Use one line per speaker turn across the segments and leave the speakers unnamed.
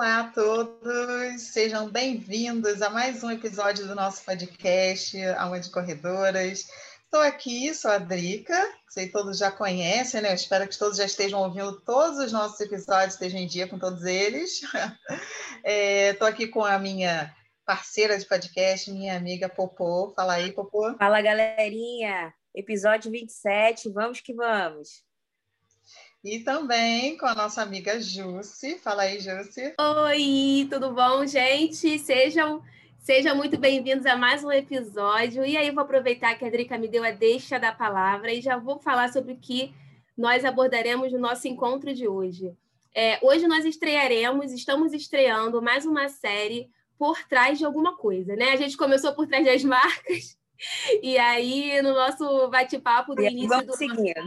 Olá a todos, sejam bem-vindos a mais um episódio do nosso podcast Alma de Corredoras. Estou aqui, sou a Drica, sei que todos já conhecem, né? Espero que todos já estejam ouvindo todos os nossos episódios, estejam em dia com todos eles. Estou é, aqui com a minha parceira de podcast, minha amiga Popô. Fala aí, Popô.
Fala, galerinha. Episódio 27, vamos que vamos.
E também com a nossa amiga Jussi. Fala aí, Jussi.
Oi, tudo bom, gente? Sejam Sejam muito bem-vindos a mais um episódio. E aí, vou aproveitar que a Drica me deu a deixa da palavra e já vou falar sobre o que nós abordaremos no nosso encontro de hoje. É, hoje nós estrearemos, estamos estreando mais uma série por trás de alguma coisa, né? A gente começou por trás das marcas, e aí, no nosso bate-papo do início
vamos
do.
Seguindo.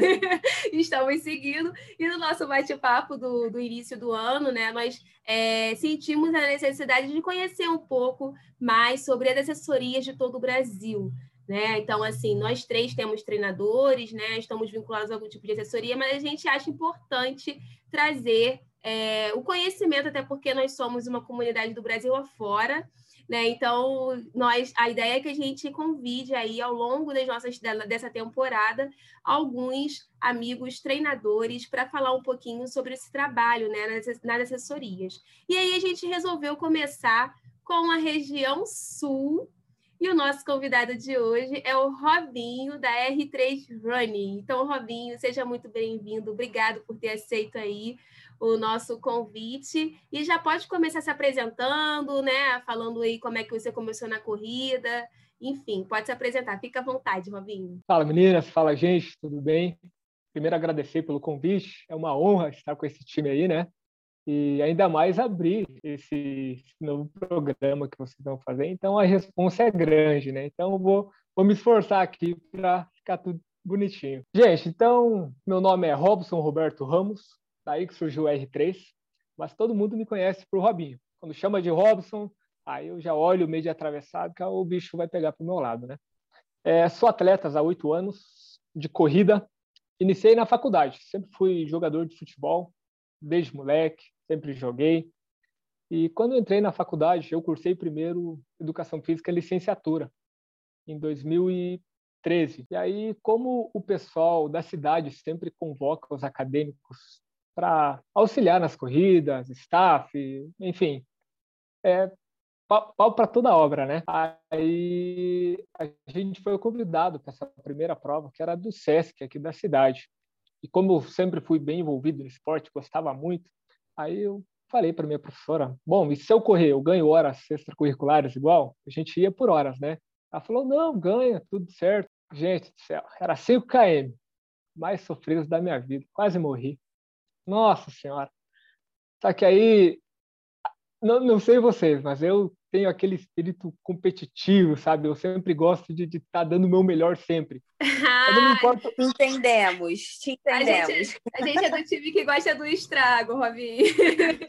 Estamos seguindo. E no nosso bate-papo do, do início do ano, né, nós é, sentimos a necessidade de conhecer um pouco mais sobre as assessorias de todo o Brasil. Né? Então, assim, nós três temos treinadores, né? estamos vinculados a algum tipo de assessoria, mas a gente acha importante trazer é, o conhecimento, até porque nós somos uma comunidade do Brasil afora, né? Então, nós, a ideia é que a gente convide aí ao longo das nossas, dessa temporada alguns amigos treinadores para falar um pouquinho sobre esse trabalho né, nas, nas assessorias. E aí a gente resolveu começar com a região sul e o nosso convidado de hoje é o Robinho, da R3 Running. Então, Robinho, seja muito bem-vindo. Obrigado por ter aceito aí o nosso convite. E já pode começar se apresentando, né? Falando aí como é que você começou na corrida. Enfim, pode se apresentar. Fica à vontade, Robinho.
Fala, meninas. Fala, gente. Tudo bem? Primeiro, agradecer pelo convite. É uma honra estar com esse time aí, né? E ainda mais abrir esse novo programa que vocês vão fazer. Então, a resposta é grande, né? Então, vou, vou me esforçar aqui para ficar tudo bonitinho. Gente, então, meu nome é Robson Roberto Ramos, daí que surgiu o R3, mas todo mundo me conhece por Robinho. Quando chama de Robson, aí eu já olho meio de atravessado, que o bicho vai pegar para o meu lado, né? É, sou atleta há oito anos de corrida. Iniciei na faculdade, sempre fui jogador de futebol, desde moleque, sempre joguei. E quando entrei na faculdade, eu cursei primeiro Educação Física licenciatura, em 2013. E aí, como o pessoal da cidade sempre convoca os acadêmicos para auxiliar nas corridas, staff, enfim. É pau para toda obra, né? Aí a gente foi convidado para essa primeira prova, que era do SESC, aqui da cidade. E como eu sempre fui bem envolvido no esporte, gostava muito, aí eu falei para minha professora: bom, e se eu correr, eu ganho horas extracurriculares igual? A gente ia por horas, né? Ela falou: não, ganha, tudo certo. Gente do céu, era 5 km, mais sofridos da minha vida, quase morri. Nossa Senhora. Só que aí, não, não sei vocês, mas eu tenho aquele espírito competitivo, sabe? Eu sempre gosto de estar tá dando o meu melhor sempre.
não me importa... Entendemos, te entendemos.
A gente, a gente é do time que gosta do estrago, Robinho.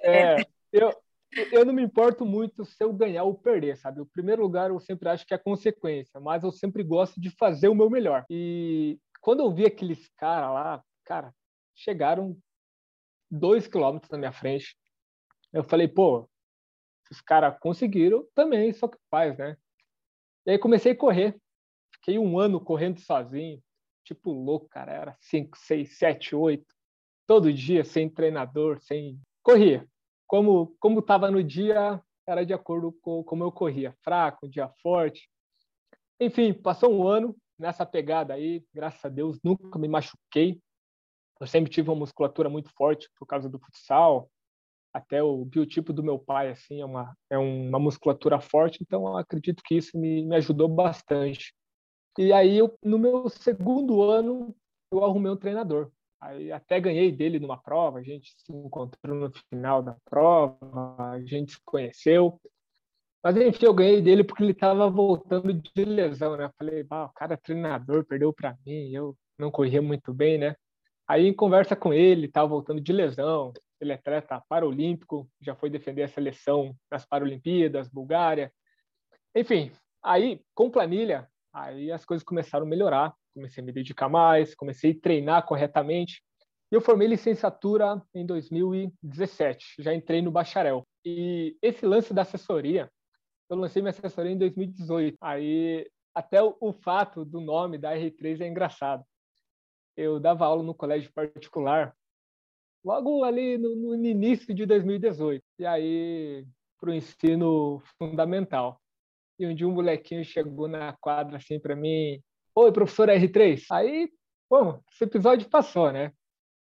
É, eu, eu não me importo muito se eu ganhar ou perder, sabe? O primeiro lugar eu sempre acho que é consequência, mas eu sempre gosto de fazer o meu melhor. E quando eu vi aqueles caras lá, cara, chegaram dois quilômetros na minha frente. Eu falei, pô, os caras conseguiram, também só que faz, né? E aí comecei a correr. Fiquei um ano correndo sozinho, tipo louco, cara. Era cinco, seis, sete, oito, todo dia, sem treinador, sem. Corria. Como como estava no dia, era de acordo com como eu corria. Fraco, um dia forte. Enfim, passou um ano nessa pegada aí, graças a Deus, nunca me machuquei. Eu sempre tive uma musculatura muito forte por causa do futsal. Até o biotipo do meu pai assim é uma é uma musculatura forte, então acredito que isso me, me ajudou bastante. E aí eu, no meu segundo ano eu arrumei um treinador. Aí até ganhei dele numa prova, a gente se encontrou no final da prova, a gente se conheceu. Mas enfim, eu ganhei dele porque ele estava voltando de lesão, né? Falei, ah, o cara é treinador, perdeu para mim, eu não corria muito bem, né? Aí, em conversa com ele, estava voltando de lesão, ele é atleta paralímpico, já foi defender a seleção nas Paralimpíadas, Bulgária. Enfim, aí, com planilha, aí as coisas começaram a melhorar, comecei a me dedicar mais, comecei a treinar corretamente. E eu formei licenciatura em 2017, já entrei no bacharel. E esse lance da assessoria, eu lancei minha assessoria em 2018. Aí até o, o fato do nome da R3 é engraçado. Eu dava aula no colégio particular logo ali no, no início de 2018. E aí para o ensino fundamental. E um dia um molequinho chegou na quadra assim para mim, oi professor R3. Aí, bom, esse episódio passou, né?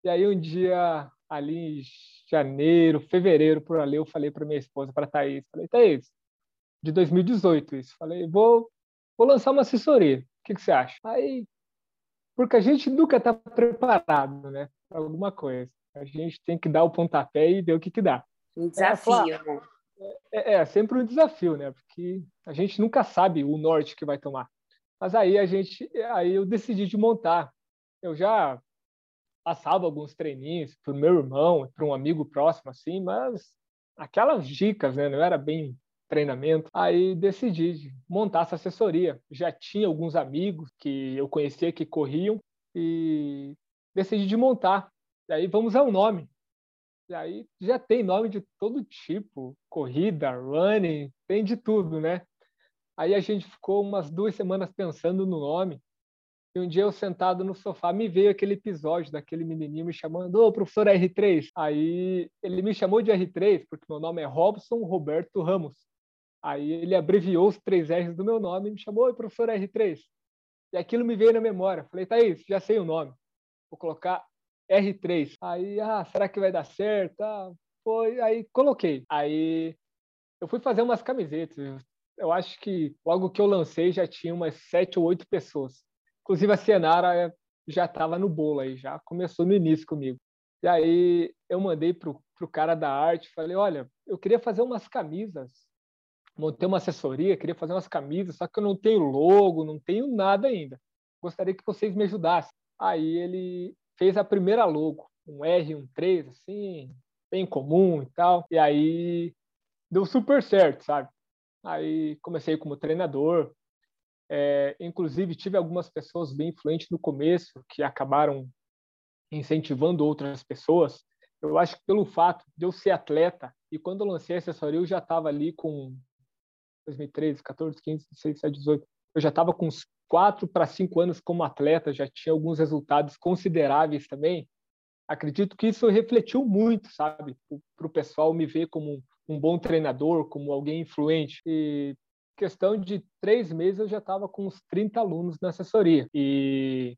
E aí um dia ali em janeiro, fevereiro por ali, eu falei para minha esposa, para Thaís, falei, Thaís, de 2018 isso. Falei, vou, vou lançar uma assessoria. O que, que você acha? Aí, porque a gente nunca está preparado, né, para alguma coisa. A gente tem que dar o pontapé e ver o que, que dá.
Um desafio, né?
É, é, sempre um desafio, né? Porque a gente nunca sabe o norte que vai tomar. Mas aí a gente, aí eu decidi de montar. Eu já passava alguns treininhos para o meu irmão, para um amigo próximo, assim, mas aquelas dicas, né? Não era bem treinamento. Aí decidi montar essa assessoria. Já tinha alguns amigos que eu conhecia que corriam e decidi de montar. E aí vamos ao nome. E aí já tem nome de todo tipo, corrida, running, tem de tudo, né? Aí a gente ficou umas duas semanas pensando no nome. E um dia eu sentado no sofá, me veio aquele episódio daquele menininho me chamando, ô, professor R3. Aí ele me chamou de R3 porque meu nome é Robson Roberto Ramos. Aí ele abreviou os três R's do meu nome e me chamou, professor R3. E aquilo me veio na memória. Falei, Thaís, já sei o nome. Vou colocar R3. Aí, ah, será que vai dar certo? Ah, foi. Aí coloquei. Aí eu fui fazer umas camisetas. Eu acho que logo que eu lancei já tinha umas sete ou oito pessoas. Inclusive a Cienara já estava no bolo aí, já começou no início comigo. E aí eu mandei pro, pro cara da arte, falei, olha, eu queria fazer umas camisas montei uma assessoria, queria fazer umas camisas, só que eu não tenho logo, não tenho nada ainda. Gostaria que vocês me ajudassem. Aí ele fez a primeira logo, um R, um 3, assim, bem comum e tal. E aí deu super certo, sabe? Aí comecei como treinador. É, inclusive, tive algumas pessoas bem influentes no começo que acabaram incentivando outras pessoas. Eu acho que pelo fato de eu ser atleta, e quando eu lancei a assessoria, eu já estava ali com 2013, 14, 15, 16, 17, 18. Eu já estava com uns quatro para cinco anos como atleta, já tinha alguns resultados consideráveis também. Acredito que isso refletiu muito, sabe, para o pessoal me ver como um, bom treinador, como alguém influente. E questão de três meses eu já estava com uns 30 alunos na assessoria. E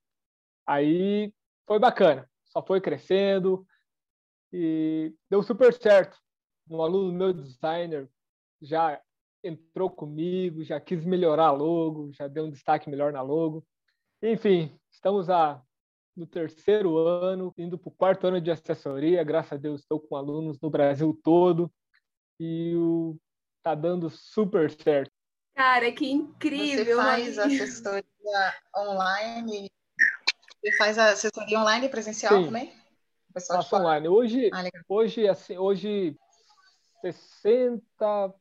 aí foi bacana, só foi crescendo e deu super certo. Um aluno meu designer já entrou comigo, já quis melhorar a logo, já deu um destaque melhor na logo. Enfim, estamos a, no terceiro ano, indo para o quarto ano de assessoria. Graças a Deus, estou com alunos no Brasil todo e está dando super certo.
Cara, que incrível!
Você faz assessoria online? Você faz assessoria online e presencial Sim. também?
Faço online. Hoje, ah, hoje, assim, hoje 60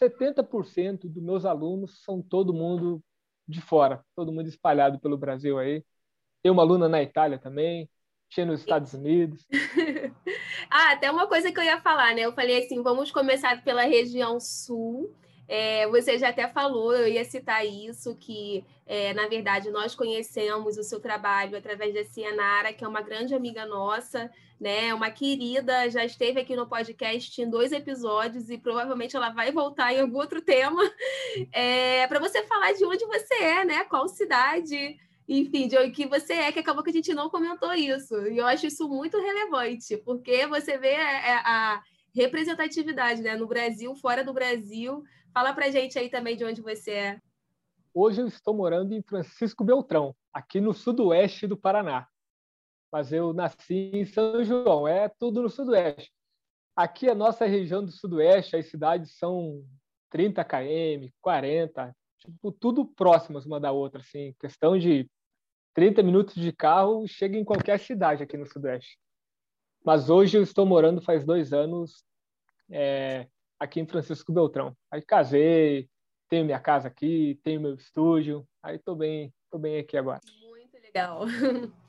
70% dos meus alunos são todo mundo de fora, todo mundo espalhado pelo Brasil aí. Tem uma aluna na Itália também, tinha nos Estados Unidos.
ah, até uma coisa que eu ia falar, né? Eu falei assim, vamos começar pela região sul. É, você já até falou, eu ia citar isso, que é, na verdade nós conhecemos o seu trabalho através da Cianara, que é uma grande amiga nossa, né? Uma querida, já esteve aqui no podcast em dois episódios e provavelmente ela vai voltar em algum outro tema. É, para você falar de onde você é, né? Qual cidade, enfim, de onde que você é, que acabou que a gente não comentou isso. E eu acho isso muito relevante, porque você vê a, é, a representatividade, né? No Brasil, fora do Brasil. Fala pra gente aí também de onde você é.
Hoje eu estou morando em Francisco Beltrão, aqui no sudoeste do Paraná. Mas eu nasci em São João, é tudo no sudoeste. Aqui a nossa região do sudoeste, as cidades são 30 km, 40, tipo, tudo próximas uma da outra, assim, questão de 30 minutos de carro, chega em qualquer cidade aqui no Sudeste. Mas hoje eu estou morando faz dois anos é, aqui em Francisco Beltrão. Aí casei, tenho minha casa aqui, tenho meu estúdio, aí estou bem, tô bem aqui agora.
Muito legal.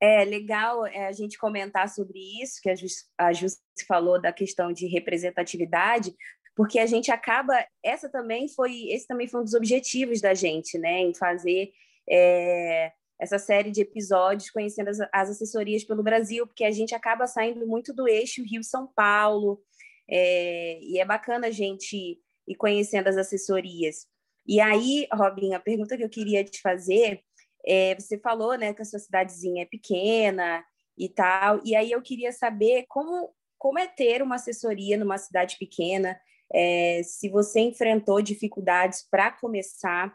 É legal é, a gente comentar sobre isso, que a Ju, falou da questão de representatividade, porque a gente acaba, essa também foi, esse também foi um dos objetivos da gente, né, em fazer é, essa série de episódios conhecendo as, as, assessorias pelo Brasil, porque a gente acaba saindo muito do eixo Rio-São Paulo, é, e é bacana a gente ir conhecendo as assessorias. E aí, Robin, a pergunta que eu queria te fazer, é, você falou né, que a sua cidadezinha é pequena e tal, e aí eu queria saber como, como é ter uma assessoria numa cidade pequena, é, se você enfrentou dificuldades para começar,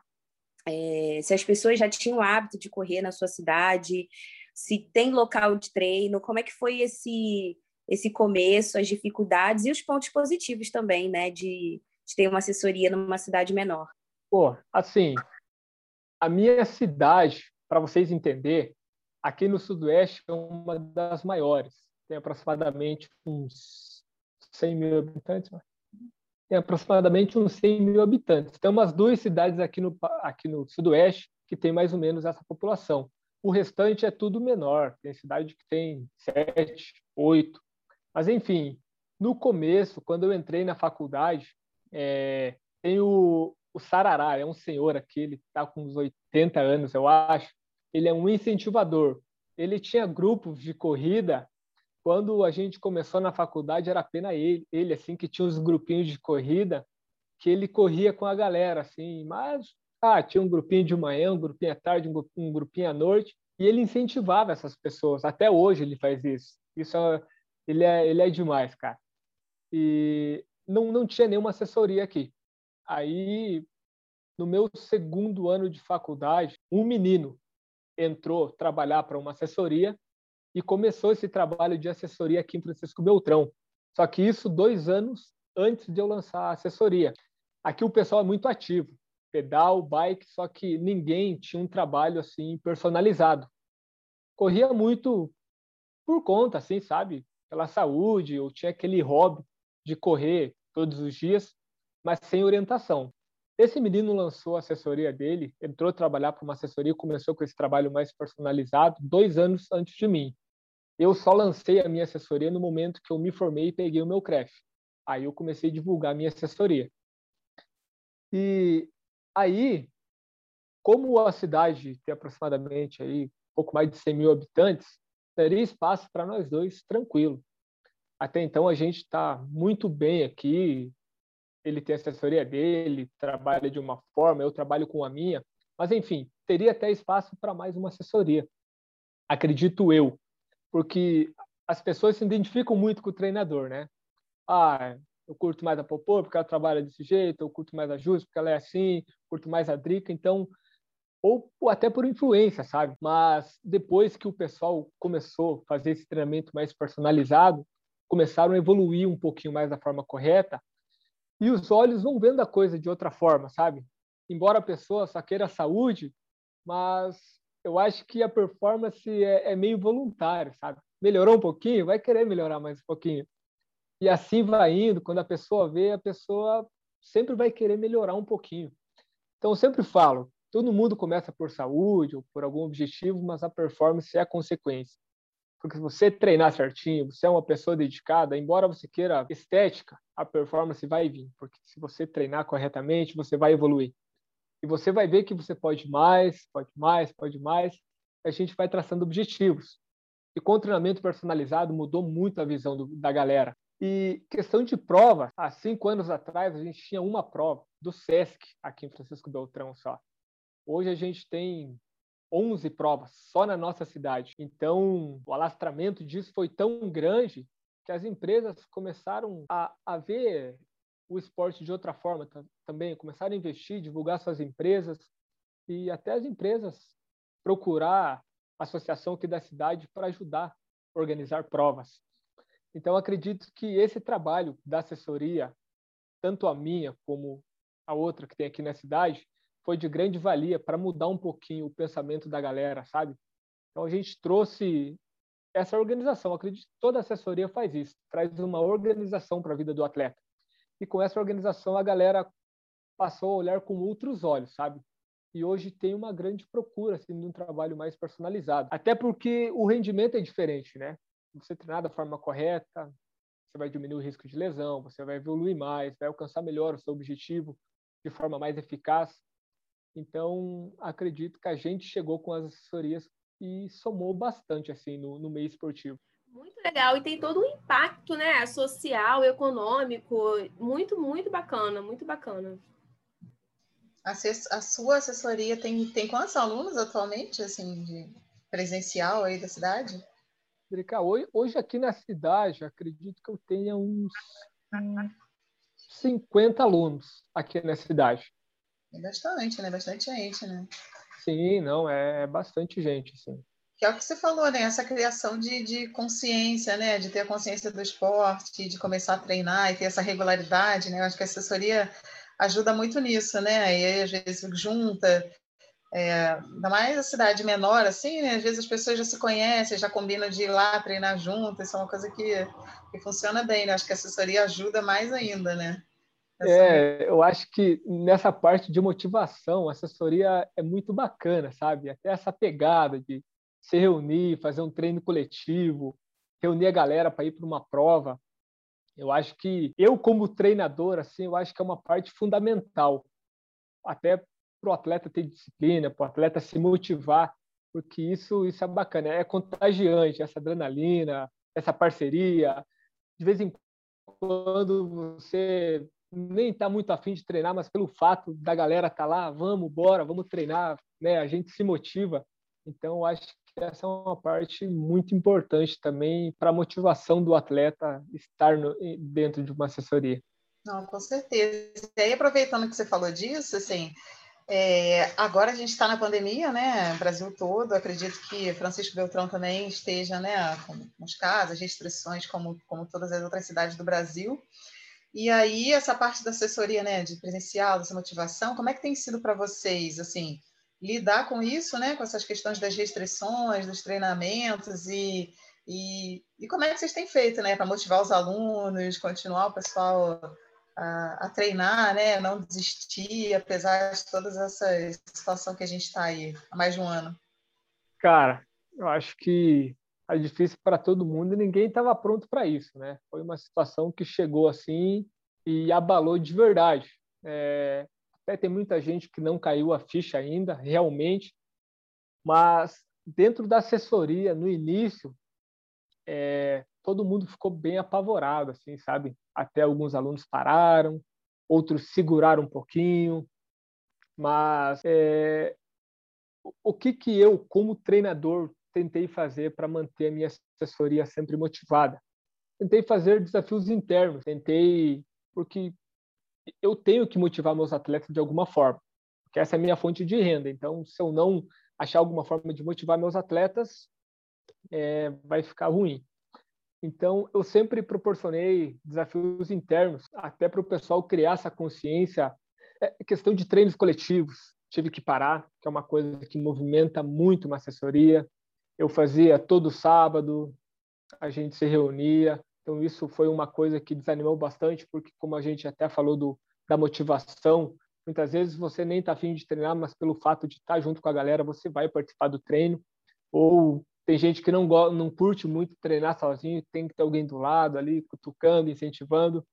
é, se as pessoas já tinham o hábito de correr na sua cidade, se tem local de treino, como é que foi esse esse começo, as dificuldades e os pontos positivos também, né, de, de ter uma assessoria numa cidade menor.
Pô, assim, a minha cidade, para vocês entenderem, aqui no Sudoeste é uma das maiores. Tem aproximadamente uns 100 mil habitantes. Tem aproximadamente uns 100 mil habitantes. Tem umas duas cidades aqui no, aqui no Sudoeste que tem mais ou menos essa população. O restante é tudo menor. Tem cidade que tem sete, oito. Mas, enfim, no começo, quando eu entrei na faculdade, é, tem o, o Sarará, é um senhor aqui, ele está com uns 80 anos, eu acho. Ele é um incentivador. Ele tinha grupos de corrida. Quando a gente começou na faculdade, era apenas ele, ele assim, que tinha os grupinhos de corrida, que ele corria com a galera, assim, mas ah, tinha um grupinho de manhã, um grupinho à tarde, um grupinho à noite, e ele incentivava essas pessoas. Até hoje ele faz isso. Isso é, ele é, ele é demais, cara. E não, não tinha nenhuma assessoria aqui. Aí, no meu segundo ano de faculdade, um menino entrou trabalhar para uma assessoria e começou esse trabalho de assessoria aqui em Francisco Beltrão. Só que isso dois anos antes de eu lançar a assessoria. Aqui o pessoal é muito ativo, pedal, bike, só que ninguém tinha um trabalho assim personalizado. Corria muito por conta, assim, sabe? Pela saúde, ou tinha aquele hobby de correr todos os dias, mas sem orientação. Esse menino lançou a assessoria dele, entrou trabalhar para uma assessoria começou com esse trabalho mais personalizado dois anos antes de mim. Eu só lancei a minha assessoria no momento que eu me formei e peguei o meu CREF. Aí eu comecei a divulgar a minha assessoria. E aí, como a cidade tem aproximadamente aí pouco mais de 100 mil habitantes, teria espaço para nós dois tranquilo. Até então a gente está muito bem aqui, ele tem a assessoria dele, trabalha de uma forma, eu trabalho com a minha, mas enfim, teria até espaço para mais uma assessoria. Acredito eu, porque as pessoas se identificam muito com o treinador, né? Ah, eu curto mais a Popô porque ela trabalha desse jeito, eu curto mais a Jus porque ela é assim, curto mais a Drica, então ou, até por influência, sabe? Mas depois que o pessoal começou a fazer esse treinamento mais personalizado, começaram a evoluir um pouquinho mais da forma correta, e os olhos vão vendo a coisa de outra forma, sabe? Embora a pessoa só queira saúde, mas eu acho que a performance é, é meio voluntária, sabe? Melhorou um pouquinho, vai querer melhorar mais um pouquinho. E assim vai indo, quando a pessoa vê, a pessoa sempre vai querer melhorar um pouquinho. Então, eu sempre falo, todo mundo começa por saúde ou por algum objetivo, mas a performance é a consequência. Porque se você treinar certinho, você é uma pessoa dedicada, embora você queira estética, a performance vai vir. Porque se você treinar corretamente, você vai evoluir. E você vai ver que você pode mais, pode mais, pode mais. E a gente vai traçando objetivos. E com o treinamento personalizado mudou muito a visão do, da galera. E questão de prova, há cinco anos atrás a gente tinha uma prova do SESC aqui em Francisco Beltrão só. Hoje a gente tem 11 provas só na nossa cidade. Então, o alastramento disso foi tão grande que as empresas começaram a, a ver o esporte de outra forma também, começaram a investir, divulgar suas empresas e até as empresas procurar a associação aqui da cidade para ajudar a organizar provas. Então, acredito que esse trabalho da assessoria tanto a minha como a outra que tem aqui na cidade, foi de grande valia para mudar um pouquinho o pensamento da galera, sabe? Então a gente trouxe essa organização. Acredito que toda assessoria faz isso, traz uma organização para a vida do atleta. E com essa organização a galera passou a olhar com outros olhos, sabe? E hoje tem uma grande procura assim, de um trabalho mais personalizado. Até porque o rendimento é diferente, né? Você treinar da forma correta, você vai diminuir o risco de lesão, você vai evoluir mais, vai alcançar melhor o seu objetivo de forma mais eficaz. Então, acredito que a gente chegou com as assessorias e somou bastante assim no, no meio esportivo.
Muito legal, e tem todo um impacto né, social, econômico, muito, muito bacana, muito bacana.
A, a sua assessoria tem, tem quantos alunos atualmente, assim, de presencial aí da cidade?
Hoje aqui na cidade, acredito que eu tenha uns 50 alunos aqui na cidade.
É bastante, né? Bastante gente, né?
Sim, não, é, é bastante gente, sim.
Que é o que você falou, né? Essa criação de, de consciência, né? De ter a consciência do esporte, de começar a treinar e ter essa regularidade, né? Eu acho que a assessoria ajuda muito nisso, né? E aí, às vezes, junta, é, ainda mais a cidade menor, assim, né? Às vezes as pessoas já se conhecem, já combinam de ir lá treinar junto, isso é uma coisa que, que funciona bem, né? Acho que a assessoria ajuda mais ainda, né?
É, eu acho que nessa parte de motivação, a assessoria é muito bacana, sabe? Até essa pegada de se reunir, fazer um treino coletivo, reunir a galera para ir para uma prova. Eu acho que eu, como treinador, assim, eu acho que é uma parte fundamental, até para o atleta ter disciplina, para o atleta se motivar, porque isso, isso é bacana, é contagiante, essa adrenalina, essa parceria. De vez em quando você nem está muito afim de treinar, mas pelo fato da galera estar tá lá, vamos, bora, vamos treinar, né? A gente se motiva. Então, acho que essa é uma parte muito importante também para a motivação do atleta estar no, dentro de uma assessoria.
Não, com certeza. E aí, aproveitando que você falou disso, assim, é, agora a gente está na pandemia, né? Brasil todo. Acredito que Francisco Beltrão também esteja, né? Com, com os casos, restrições, como, como todas as outras cidades do Brasil. E aí, essa parte da assessoria, né, de presencial, dessa motivação, como é que tem sido para vocês, assim, lidar com isso, né, com essas questões das restrições, dos treinamentos e, e, e como é que vocês têm feito, né, para motivar os alunos, continuar o pessoal a, a, treinar, né, não desistir, apesar de todas essa situação que a gente está aí há mais de um ano?
Cara, eu acho que é difícil para todo mundo e ninguém estava pronto para isso, né? Foi uma situação que chegou assim e abalou de verdade. É, até tem muita gente que não caiu a ficha ainda, realmente, mas dentro da assessoria, no início, é, todo mundo ficou bem apavorado, assim, sabe? Até alguns alunos pararam, outros seguraram um pouquinho, mas é, o que que eu, como treinador, tentei fazer para manter a minha assessoria sempre motivada. Tentei fazer desafios internos, tentei porque eu tenho que motivar meus atletas de alguma forma, porque essa é a minha fonte de renda. Então, se eu não achar alguma forma de motivar meus atletas, é, vai ficar ruim. Então, eu sempre proporcionei desafios internos, até para o pessoal criar essa consciência. É questão de treinos coletivos, tive que parar, que é uma coisa que movimenta muito uma assessoria eu fazia todo sábado, a gente se reunia. Então, isso foi uma coisa que desanimou bastante, porque, como a gente até falou do, da motivação, muitas vezes você nem está afim de treinar, mas pelo fato de estar tá junto com a galera, você vai participar do treino. Ou tem gente que não, não curte muito treinar sozinho, tem que ter alguém do lado ali, cutucando, incentivando.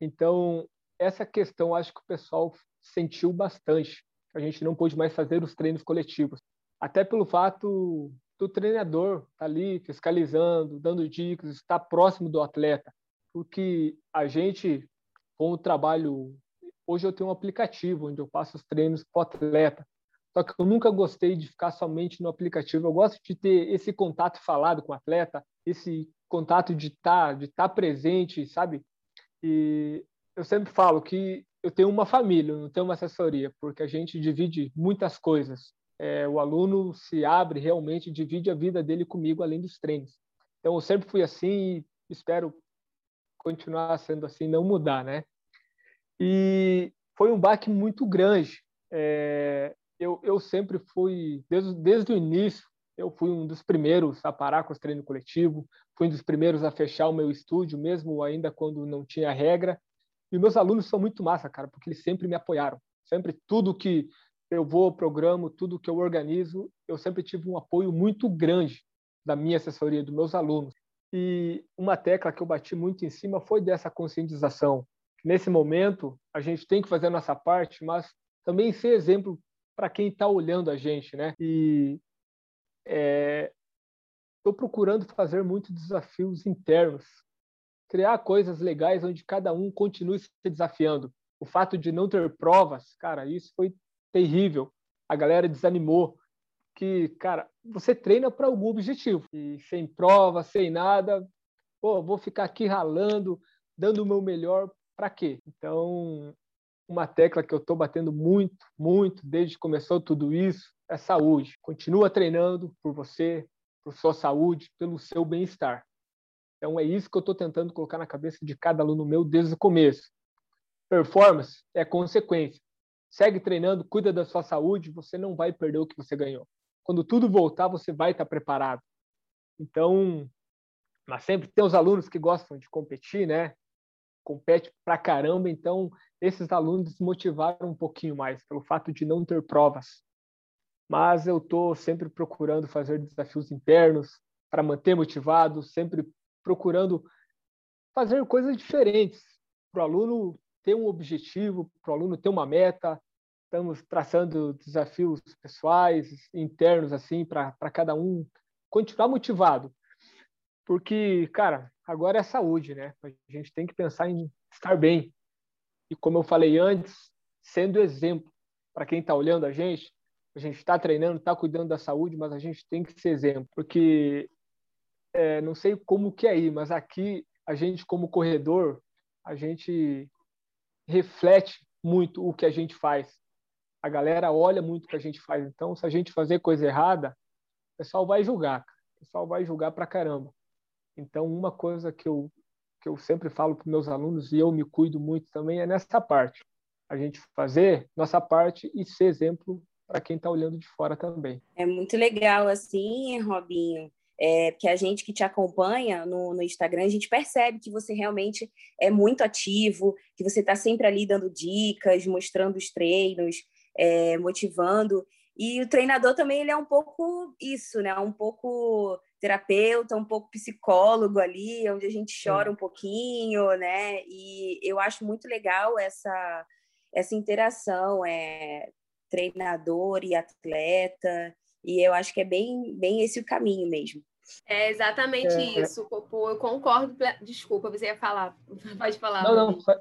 Então, essa questão acho que o pessoal sentiu bastante. A gente não pôde mais fazer os treinos coletivos. Até pelo fato do treinador tá ali fiscalizando, dando dicas, está próximo do atleta, porque a gente com o trabalho hoje eu tenho um aplicativo onde eu passo os treinos para o atleta. Só que eu nunca gostei de ficar somente no aplicativo. Eu gosto de ter esse contato falado com o atleta, esse contato de estar, tá, de estar tá presente, sabe? E eu sempre falo que eu tenho uma família, não tenho uma assessoria, porque a gente divide muitas coisas é, o aluno se abre realmente, divide a vida dele comigo além dos treinos. Então, eu sempre fui assim e espero continuar sendo assim, não mudar, né? E foi um baque muito grande. É, eu, eu sempre fui, desde, desde o início, eu fui um dos primeiros a parar com os treinos coletivos, fui um dos primeiros a fechar o meu estúdio, mesmo ainda quando não tinha regra. E meus alunos são muito massa, cara, porque eles sempre me apoiaram. Sempre tudo que eu vou, programo, tudo que eu organizo, eu sempre tive um apoio muito grande da minha assessoria, dos meus alunos. E uma tecla que eu bati muito em cima foi dessa conscientização. Nesse momento, a gente tem que fazer a nossa parte, mas também ser exemplo para quem está olhando a gente, né? E estou é, procurando fazer muitos desafios internos, criar coisas legais onde cada um continue se desafiando. O fato de não ter provas, cara, isso foi terrível. A galera desanimou que, cara, você treina para algum objetivo e sem prova, sem nada, pô, vou ficar aqui ralando, dando o meu melhor para quê? Então, uma tecla que eu estou batendo muito, muito desde que começou tudo isso é saúde. Continua treinando por você, por sua saúde, pelo seu bem-estar. Então é isso que eu estou tentando colocar na cabeça de cada aluno meu desde o começo. Performance é consequência. Segue treinando, cuida da sua saúde, você não vai perder o que você ganhou. Quando tudo voltar, você vai estar preparado. Então, mas sempre tem os alunos que gostam de competir, né? Compete pra caramba, então esses alunos desmotivaram um pouquinho mais pelo fato de não ter provas mas eu estou sempre procurando fazer desafios internos para manter motivado, sempre procurando fazer coisas diferentes para o aluno ter um objetivo, para o aluno ter uma meta. Estamos traçando desafios pessoais, internos, assim, para cada um continuar motivado. Porque, cara, agora é saúde, né? A gente tem que pensar em estar bem. E como eu falei antes, sendo exemplo para quem está olhando a gente, a gente está treinando, está cuidando da saúde, mas a gente tem que ser exemplo, porque é, não sei como que é aí, mas aqui a gente como corredor, a gente reflete muito o que a gente faz. A galera olha muito o que a gente faz. Então, se a gente fazer coisa errada, o pessoal vai julgar. O pessoal vai julgar pra caramba. Então, uma coisa que eu que eu sempre falo para meus alunos e eu me cuido muito também é nessa parte. A gente fazer nossa parte e ser exemplo para quem está olhando de fora também.
É muito legal assim, Robinho. É, porque a gente que te acompanha no, no, Instagram, a gente percebe que você realmente é muito ativo, que você está sempre ali dando dicas, mostrando os treinos, é, motivando. E o treinador também ele é um pouco isso, né? Um pouco terapeuta, um pouco psicólogo ali, onde a gente chora um pouquinho, né? E eu acho muito legal essa essa interação, é, treinador e atleta, e eu acho que é bem, bem esse o caminho mesmo.
É exatamente é, é. isso, Popô. Eu concordo. Desculpa, você ia falar. Pode falar.
Não, não, só,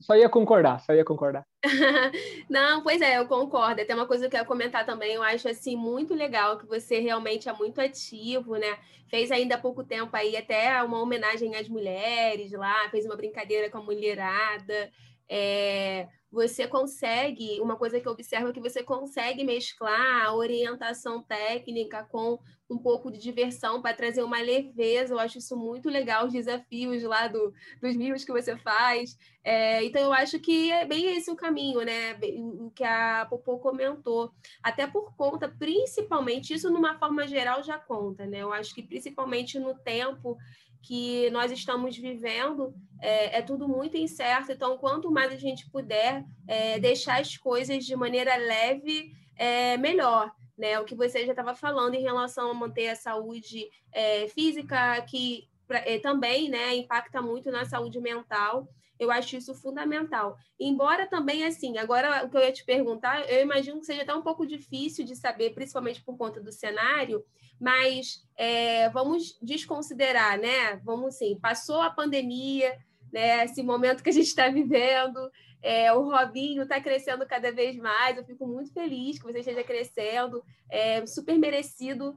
só, ia concordar, só ia concordar.
não, pois é, eu concordo. Tem uma coisa que eu quero comentar também. Eu acho assim muito legal que você realmente é muito ativo, né? Fez ainda há pouco tempo aí até uma homenagem às mulheres lá, fez uma brincadeira com a mulherada. É, você consegue, uma coisa que eu observo é que você consegue mesclar a orientação técnica com um pouco de diversão para trazer uma leveza. Eu acho isso muito legal, os desafios lá do, dos livros que você faz. É, então, eu acho que é bem esse o caminho, né? O que a Popô comentou. Até por conta, principalmente, isso numa forma geral já conta, né? Eu acho que principalmente no tempo que nós estamos vivendo é, é, tudo muito incerto. Então, quanto mais a gente puder é, deixar as coisas de maneira leve, é, melhor. Né? O que você já estava falando em relação a manter a saúde é, física, que é, também né, impacta muito na saúde mental. Eu acho isso fundamental. Embora também, assim, agora o que eu ia te perguntar, eu imagino que seja até um pouco difícil de saber, principalmente por conta do cenário, mas é, vamos desconsiderar, né? Vamos sim, passou a pandemia, né? Esse momento que a gente está vivendo, é, o Robinho está crescendo cada vez mais. Eu fico muito feliz que você esteja crescendo, é super merecido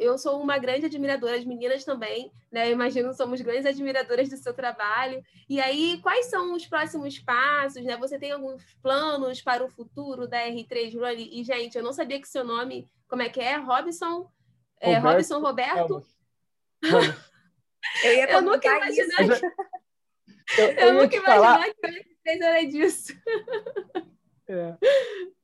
eu sou uma grande admiradora, as meninas também, né? Eu imagino que somos grandes admiradoras do seu trabalho. E aí, quais são os próximos passos, né? Você tem alguns planos para o futuro da R3 Run? E, gente, eu não sabia que seu nome, como é que é? Robson? É, Robson Roberto?
eu ia eu nunca imaginei.
Eu, eu, eu nunca imaginar que o R3 era disso.
É.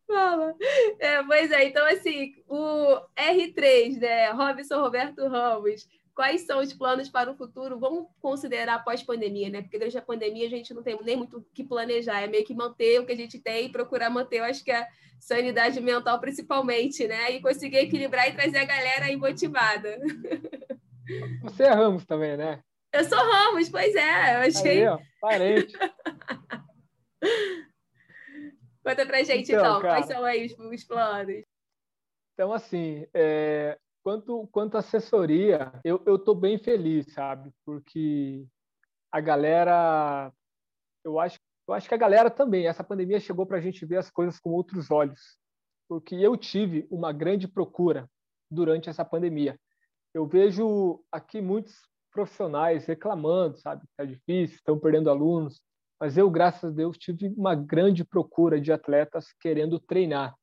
Fala. É, pois é, então assim, o R3, né? Robson Roberto Ramos, quais são os planos para o futuro? Vamos considerar pós-pandemia, né? Porque durante a pandemia a gente não tem nem muito o que planejar, é meio que manter o que a gente tem e procurar manter, eu acho que a sanidade mental principalmente, né? E conseguir equilibrar e trazer a galera aí motivada.
Você é Ramos também, né?
Eu sou Ramos, pois é, eu achei.
Aí, ó, parente.
Conta pra gente, então, então quais são aí os, os, planos?
Então, assim, é, quanto, quanto assessoria, eu, eu tô bem feliz, sabe? Porque a galera, eu acho, eu acho que a galera também, essa pandemia chegou para a gente ver as coisas com outros olhos. Porque eu tive uma grande procura durante essa pandemia. Eu vejo aqui muitos profissionais reclamando, sabe? Que é difícil, estão perdendo alunos. Mas eu, graças a Deus, tive uma grande procura de atletas querendo treinar.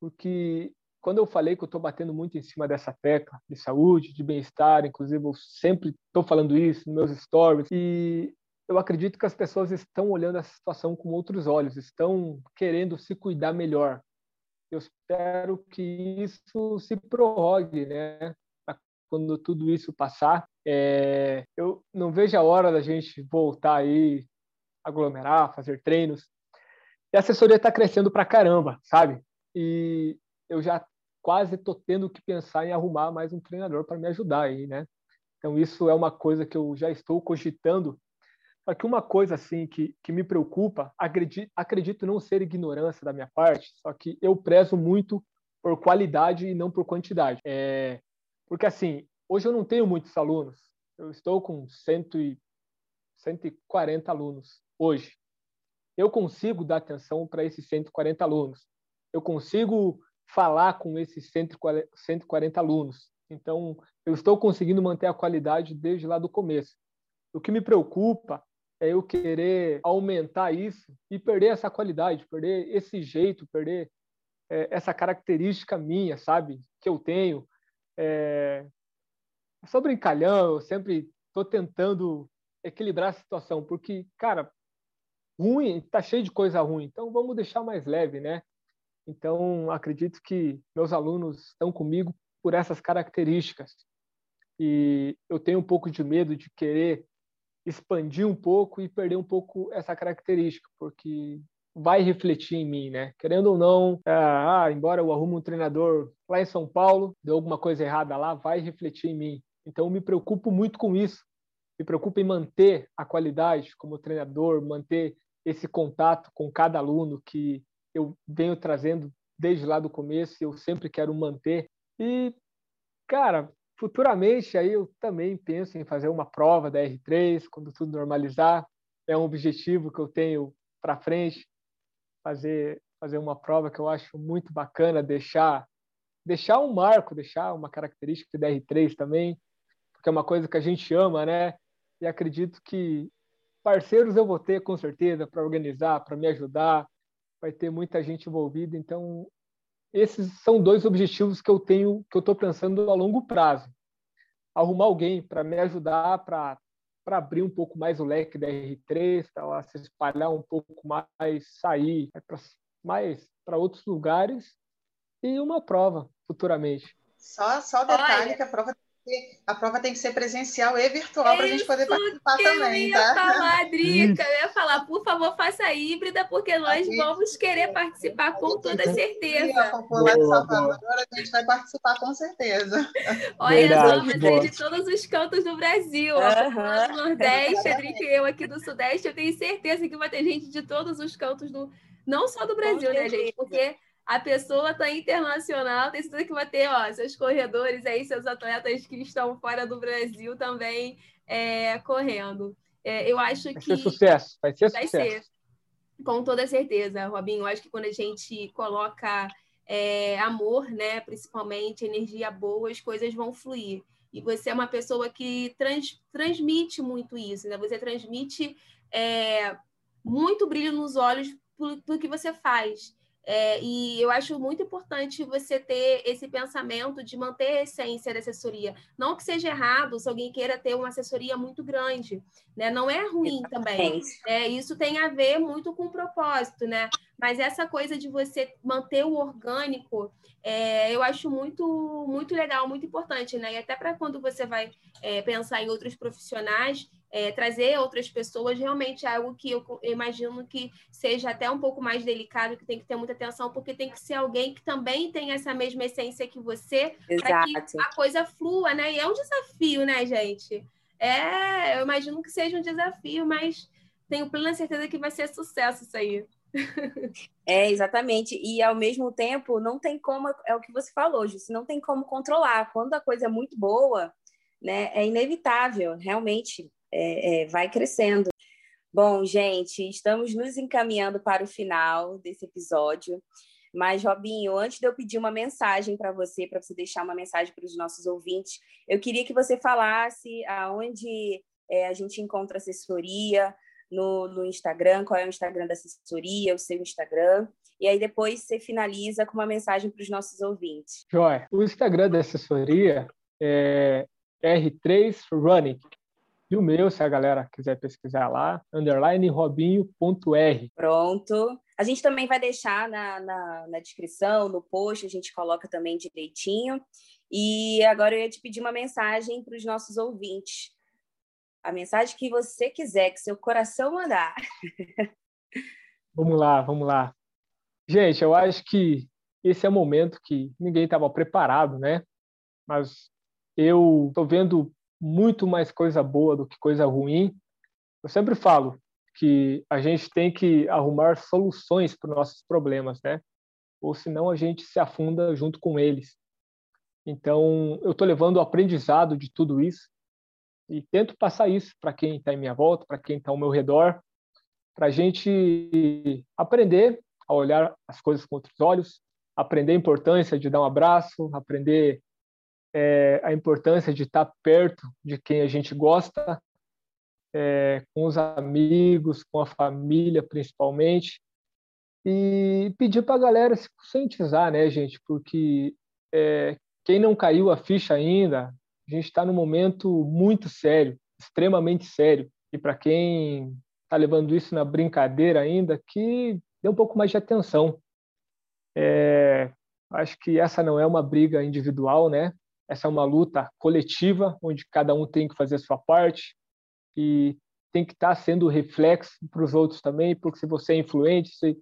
Porque quando eu falei que eu estou batendo muito em cima dessa tecla de saúde, de bem-estar, inclusive eu sempre estou falando isso nos meus stories, e eu acredito que as pessoas estão olhando essa situação com outros olhos, estão querendo se cuidar melhor. Eu espero que isso se prorrogue, né? Quando tudo isso passar, é... eu não vejo a hora da gente voltar aí aglomerar, fazer treinos. E a assessoria está crescendo para caramba, sabe? E eu já quase estou tendo que pensar em arrumar mais um treinador para me ajudar aí, né? Então isso é uma coisa que eu já estou cogitando. Só que uma coisa assim que, que me preocupa, acredito, acredito não ser ignorância da minha parte, só que eu prezo muito por qualidade e não por quantidade. É, porque assim, hoje eu não tenho muitos alunos. Eu estou com cento e, 140 alunos hoje. Eu consigo dar atenção para esses 140 alunos. Eu consigo falar com esses 140 alunos. Então, eu estou conseguindo manter a qualidade desde lá do começo. O que me preocupa é eu querer aumentar isso e perder essa qualidade, perder esse jeito, perder é, essa característica minha, sabe? Que eu tenho. É... Sou brincalhão, eu sempre estou tentando equilibrar a situação, porque, cara, ruim, tá cheio de coisa ruim, então vamos deixar mais leve, né? Então, acredito que meus alunos estão comigo por essas características. E eu tenho um pouco de medo de querer expandir um pouco e perder um pouco essa característica, porque vai refletir em mim, né? Querendo ou não, é, ah, embora eu arrume um treinador lá em São Paulo, deu alguma coisa errada lá, vai refletir em mim. Então, eu me preocupo muito com isso. Me preocupo em manter a qualidade como treinador, manter esse contato com cada aluno que eu venho trazendo desde lá do começo e eu sempre quero manter. E, cara, futuramente aí eu também penso em fazer uma prova da R3 quando tudo normalizar. É um objetivo que eu tenho para frente, fazer fazer uma prova que eu acho muito bacana, deixar deixar um marco, deixar uma característica da R3 também, porque é uma coisa que a gente ama, né? E acredito que parceiros eu vou ter com certeza para organizar, para me ajudar, vai ter muita gente envolvida, então esses são dois objetivos que eu tenho, que eu estou pensando a longo prazo. Arrumar alguém para me ajudar para para abrir um pouco mais o leque da R3, para se espalhar um pouco mais, sair para mais para outros lugares e uma prova futuramente.
Só, só detalhe Olha. que a prova a prova tem que ser presencial e virtual para a gente poder participar
que
também,
eu ia tá? falar, Drica, eu ia falar, por favor, faça híbrida, porque nós gente, vamos querer participar com toda certeza.
A população Salvador, a gente vai participar com certeza.
Olha Verdade, só, mas é de todos os cantos do Brasil. Uhum. do Nordeste, a Drica e eu aqui do Sudeste, eu tenho certeza que vai ter gente de todos os cantos do. Não só do Brasil, né, gente? Porque a pessoa está internacional, tem certeza que vai ter ó, seus corredores aí, seus atletas que estão fora do Brasil também é, correndo. É, eu acho
vai
que.
Vai ser sucesso, vai ser vai sucesso. Ser.
Com toda certeza, Robinho. Eu acho que quando a gente coloca é, amor, né, principalmente energia boa, as coisas vão fluir. E você é uma pessoa que trans, transmite muito isso, né? Você transmite é, muito brilho nos olhos do que você faz. É, e eu acho muito importante você ter esse pensamento de manter a essência da assessoria. Não que seja errado se alguém queira ter uma assessoria muito grande, né? Não é ruim também. É, isso tem a ver muito com o propósito, né? Mas essa coisa de você manter o orgânico, é, eu acho muito, muito legal, muito importante, né? E até para quando você vai é, pensar em outros profissionais, é, trazer outras pessoas realmente é algo que eu imagino que seja até um pouco mais delicado, que tem que ter muita atenção, porque tem que ser alguém que também tem essa mesma essência que você, para que a coisa flua, né? E é um desafio, né, gente? É, eu imagino que seja um desafio, mas tenho plena certeza que vai ser sucesso isso aí.
É, exatamente. E ao mesmo tempo, não tem como, é o que você falou, Júcio, não tem como controlar. Quando a coisa é muito boa, né, é inevitável, realmente é, é, vai crescendo. Bom, gente, estamos nos encaminhando para o final desse episódio. Mas, Robinho, antes de eu pedir uma mensagem para você, para você deixar uma mensagem para os nossos ouvintes, eu queria que você falasse aonde é, a gente encontra assessoria no, no Instagram, qual é o Instagram da assessoria, o seu Instagram. E aí depois você finaliza com uma mensagem para os nossos ouvintes.
Joia. O Instagram da assessoria é R3 Running. E o meu, se a galera quiser pesquisar lá, underline robinho.r.
Pronto. A gente também vai deixar na, na, na, descrição, no post, a gente coloca também direitinho. E agora eu ia te pedir uma mensagem para os nossos ouvintes. A mensagem que você quiser, que seu coração mandar.
vamos lá, vamos lá. Gente, eu acho que esse é o momento que ninguém estava preparado, né? Mas eu estou vendo muito mais coisa boa do que coisa ruim. Eu sempre falo que a gente tem que arrumar soluções para os nossos problemas, né? Ou senão a gente se afunda junto com eles. Então, eu estou levando o aprendizado de tudo isso e tento passar isso para quem está em minha volta, para quem está ao meu redor, para a gente aprender a olhar as coisas com outros olhos, aprender a importância de dar um abraço, aprender é, a importância de estar perto de quem a gente gosta, é, com os amigos, com a família principalmente, e pedir para a galera se conscientizar, né, gente? Porque é, quem não caiu a ficha ainda, a gente está num momento muito sério, extremamente sério. E para quem está levando isso na brincadeira ainda, que dê um pouco mais de atenção. É, acho que essa não é uma briga individual, né? Essa é uma luta coletiva, onde cada um tem que fazer a sua parte e tem que estar sendo reflexo para os outros também, porque se você é influente, se,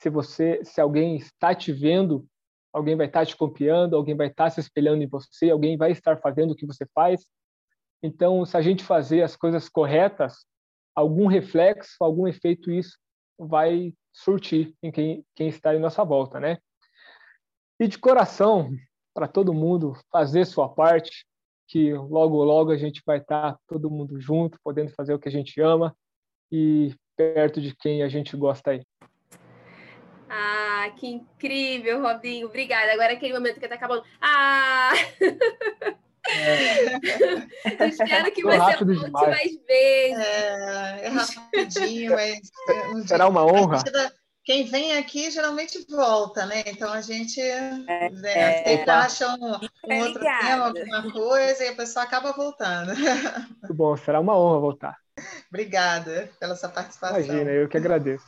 se você, se alguém está te vendo, alguém vai estar te copiando, alguém vai estar se espelhando em você, alguém vai estar fazendo o que você faz. Então, se a gente fazer as coisas corretas, algum reflexo, algum efeito isso vai surtir em quem, quem está em nossa volta, né? E de coração, para todo mundo fazer sua parte, que logo, logo a gente vai estar tá todo mundo junto, podendo fazer o que a gente ama e perto de quem a gente gosta aí.
Ah, que incrível, Robinho. Obrigada. Agora é aquele momento que está acabando. Ah! É. Espero que você volte demais. mais vezes.
É, é rapidinho, mas.
Será uma honra
quem vem aqui geralmente volta, né? Então a gente é, né, sempre acha um, um outro tema, alguma coisa, e a pessoa acaba voltando.
Muito bom, será uma honra voltar.
Obrigada pela sua participação.
Imagina, eu que agradeço.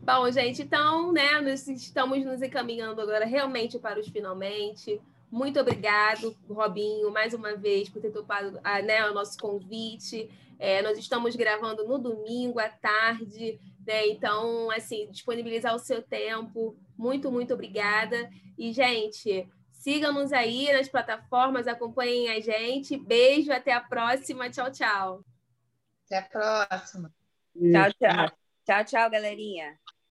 Bom, gente, então, né, nós estamos nos encaminhando agora realmente para os finalmente. Muito obrigado, Robinho, mais uma vez, por ter topado ah, né, o nosso convite. É, nós estamos gravando no domingo à tarde. Né? Então, assim, disponibilizar o seu tempo. Muito, muito obrigada. E, gente, sigam-nos aí nas plataformas, acompanhem a gente. Beijo, até a próxima. Tchau, tchau.
Até a próxima.
Tchau, tchau. Tchau, tchau, galerinha.